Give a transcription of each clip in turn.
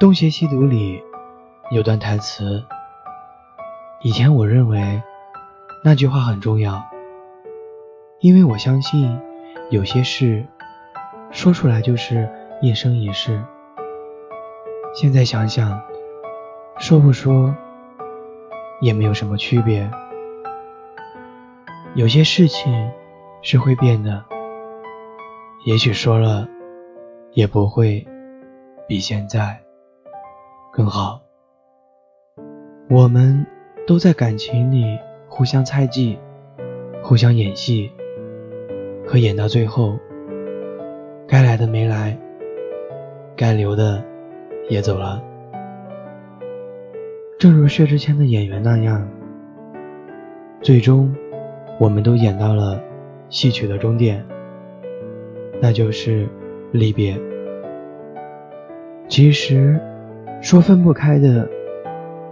东邪西毒里有段台词，以前我认为那句话很重要，因为我相信有些事说出来就是一生一世。现在想想，说不说也没有什么区别。有些事情是会变的，也许说了也不会比现在。更好，我们都在感情里互相猜忌，互相演戏，可演到最后，该来的没来，该留的也走了。正如薛之谦的演员那样，最终我们都演到了戏曲的终点，那就是离别。其实。说分不开的，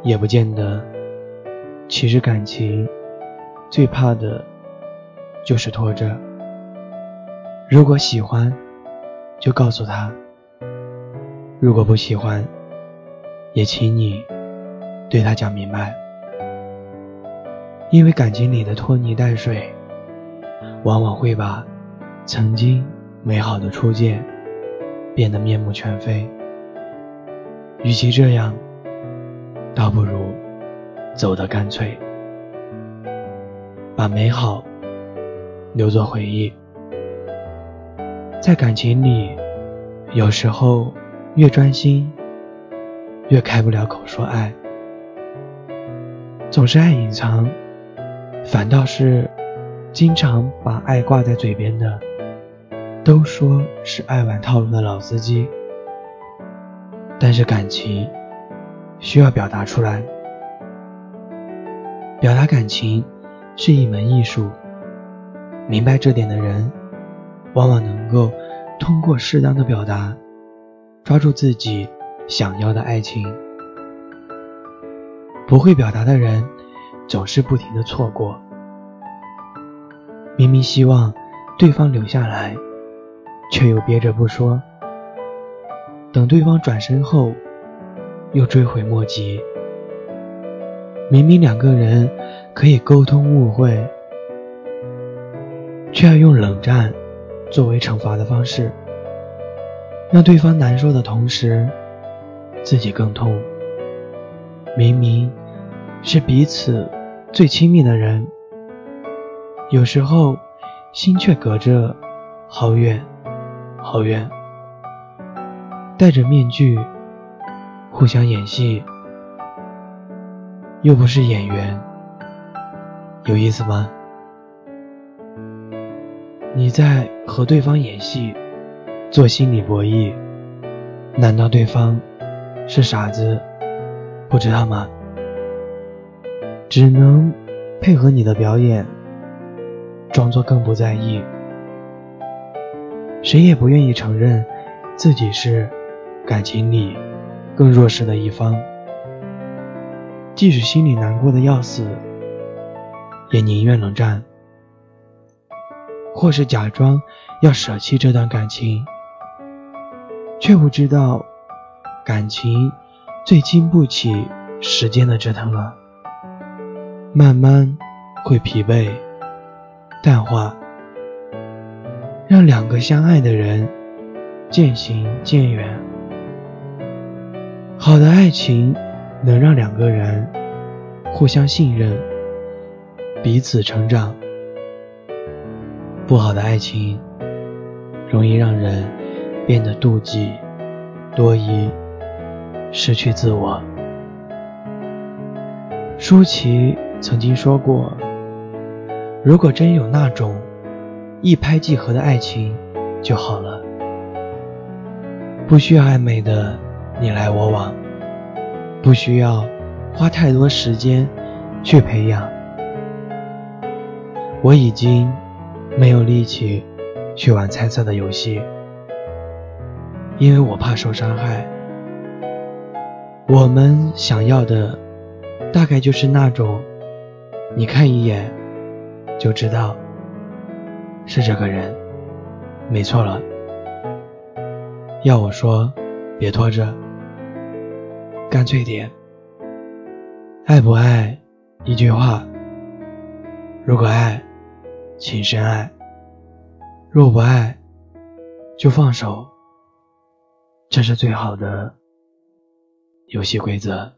也不见得。其实感情最怕的就是拖着。如果喜欢，就告诉他；如果不喜欢，也请你对他讲明白。因为感情里的拖泥带水，往往会把曾经美好的初见变得面目全非。与其这样，倒不如走得干脆，把美好留作回忆。在感情里，有时候越专心，越开不了口说爱。总是爱隐藏，反倒是经常把爱挂在嘴边的，都说是爱玩套路的老司机。但是感情需要表达出来，表达感情是一门艺术。明白这点的人，往往能够通过适当的表达，抓住自己想要的爱情。不会表达的人，总是不停的错过。明明希望对方留下来，却又憋着不说。等对方转身后，又追悔莫及。明明两个人可以沟通误会，却要用冷战作为惩罚的方式，让对方难受的同时，自己更痛。明明是彼此最亲密的人，有时候心却隔着好远好远。戴着面具，互相演戏，又不是演员，有意思吗？你在和对方演戏，做心理博弈，难道对方是傻子，不知道吗？只能配合你的表演，装作更不在意，谁也不愿意承认自己是。感情里更弱势的一方，即使心里难过的要死，也宁愿冷战，或是假装要舍弃这段感情，却不知道感情最经不起时间的折腾了，慢慢会疲惫、淡化，让两个相爱的人渐行渐远。好的爱情能让两个人互相信任，彼此成长；不好的爱情容易让人变得妒忌、多疑、失去自我。舒淇曾经说过：“如果真有那种一拍即合的爱情就好了，不需要暧昧的。”你来我往，不需要花太多时间去培养。我已经没有力气去玩猜测的游戏，因为我怕受伤害。我们想要的大概就是那种，你看一眼就知道是这个人，没错了。要我说，别拖着。干脆点。爱不爱，一句话。如果爱，请深爱；若不爱，就放手。这是最好的游戏规则。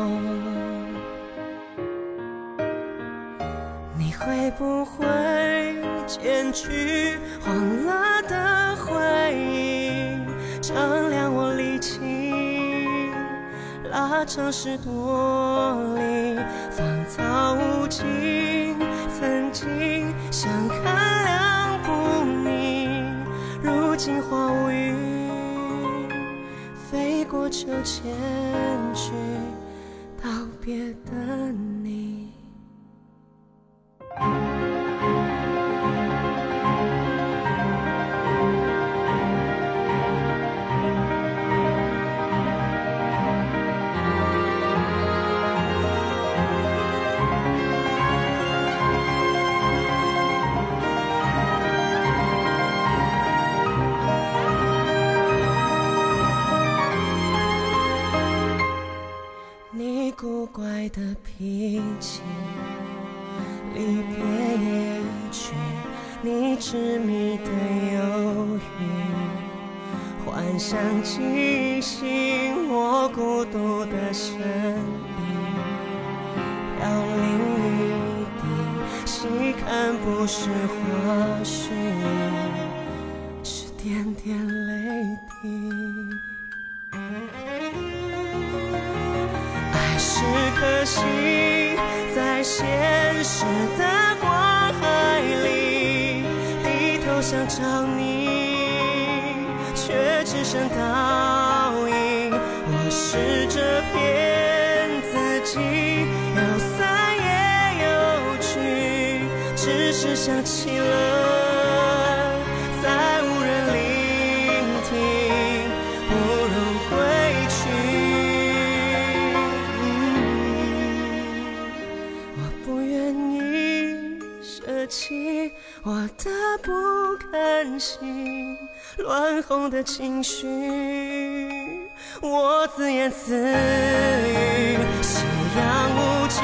会不会剪去黄了的回忆，丈量我力气，拉长十多里，芳草无尽，曾经相看两不明，如今花无语，飞过秋千去道别的。你的脾气。离别夜曲，你痴迷的忧郁，幻想惊醒我孤独的身影，飘零一地，细看不是花絮，是点点泪滴。爱是颗星，在现实的光海里低头想找你，却只剩倒影。我试着骗自己，有散也有聚，只是想起了，起我的不甘心，乱哄的情绪，我自言自语，夕阳无尽，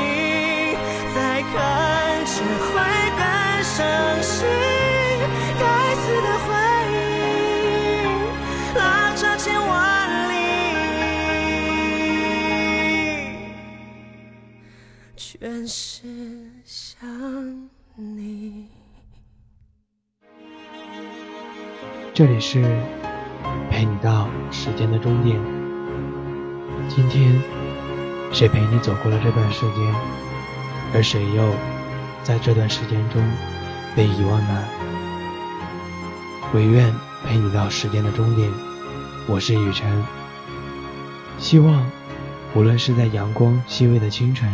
再看只会更伤心。该死的回忆，拉长千万里。全是想你。这里是陪你到时间的终点。今天，谁陪你走过了这段时间，而谁又在这段时间中被遗忘呢？唯愿陪你到时间的终点。我是雨辰，希望无论是在阳光熹微的清晨，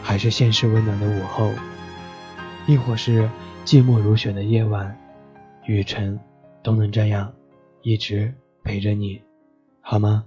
还是现实温暖的午后，亦或是寂寞如雪的夜晚，雨辰都能这样一直陪着你，好吗？